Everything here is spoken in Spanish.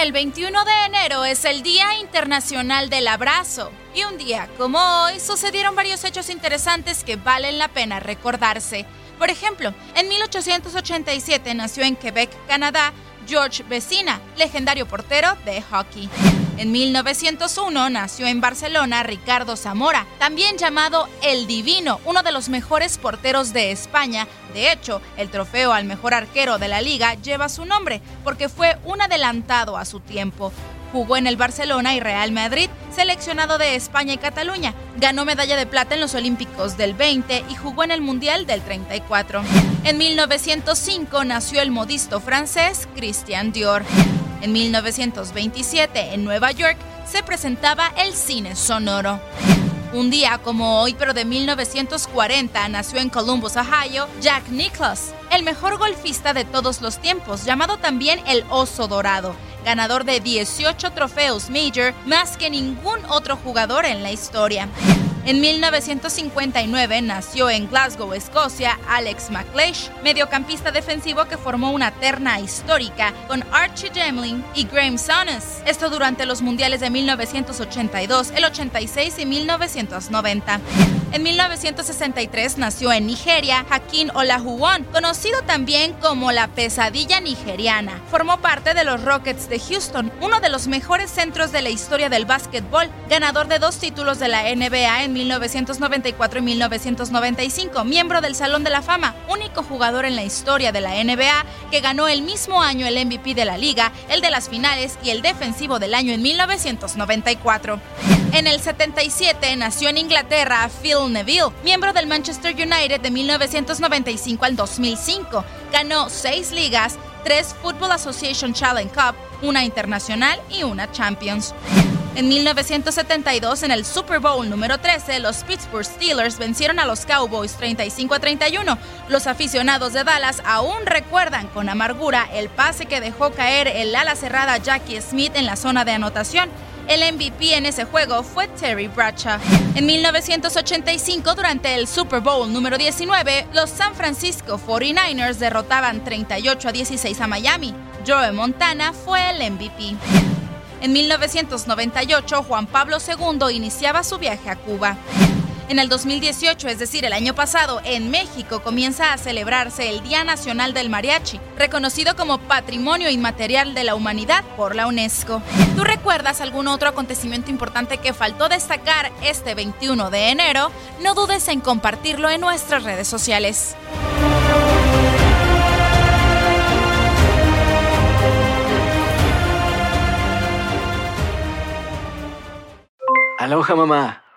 El 21 de enero es el Día Internacional del Abrazo. Y un día como hoy sucedieron varios hechos interesantes que valen la pena recordarse. Por ejemplo, en 1887 nació en Quebec, Canadá, George Vecina, legendario portero de hockey. En 1901 nació en Barcelona Ricardo Zamora, también llamado El Divino, uno de los mejores porteros de España. De hecho, el trofeo al mejor arquero de la liga lleva su nombre porque fue un adelantado a su tiempo. Jugó en el Barcelona y Real Madrid, seleccionado de España y Cataluña. Ganó medalla de plata en los Olímpicos del 20 y jugó en el Mundial del 34. En 1905 nació el modisto francés Christian Dior. En 1927, en Nueva York, se presentaba el cine sonoro. Un día como hoy, pero de 1940, nació en Columbus, Ohio, Jack Nicklaus, el mejor golfista de todos los tiempos, llamado también el Oso Dorado, ganador de 18 trofeos Major, más que ningún otro jugador en la historia. En 1959 nació en Glasgow, Escocia, Alex McLeish, mediocampista defensivo que formó una terna histórica con Archie Gemling y Graham Souness. Esto durante los mundiales de 1982, el 86 y 1990. En 1963 nació en Nigeria Hakim Olajuwon, conocido también como la pesadilla nigeriana. Formó parte de los Rockets de Houston, uno de los mejores centros de la historia del básquetbol, ganador de dos títulos de la NBA en 1994 y 1995, miembro del Salón de la Fama, único jugador en la historia de la NBA que ganó el mismo año el MVP de la liga, el de las finales y el defensivo del año en 1994. En el 77 nació en Inglaterra Phil Neville, miembro del Manchester United de 1995 al 2005. Ganó seis ligas, tres Football Association Challenge Cup, una internacional y una Champions. En 1972, en el Super Bowl número 13, los Pittsburgh Steelers vencieron a los Cowboys 35 a 31. Los aficionados de Dallas aún recuerdan con amargura el pase que dejó caer el ala cerrada Jackie Smith en la zona de anotación. El MVP en ese juego fue Terry Bradshaw. En 1985, durante el Super Bowl número 19, los San Francisco 49ers derrotaban 38 a 16 a Miami. Joe Montana fue el MVP. En 1998, Juan Pablo II iniciaba su viaje a Cuba. En el 2018, es decir, el año pasado, en México comienza a celebrarse el Día Nacional del Mariachi, reconocido como Patrimonio Inmaterial de la Humanidad por la UNESCO. ¿Tú recuerdas algún otro acontecimiento importante que faltó destacar este 21 de enero? No dudes en compartirlo en nuestras redes sociales. Aloha mamá.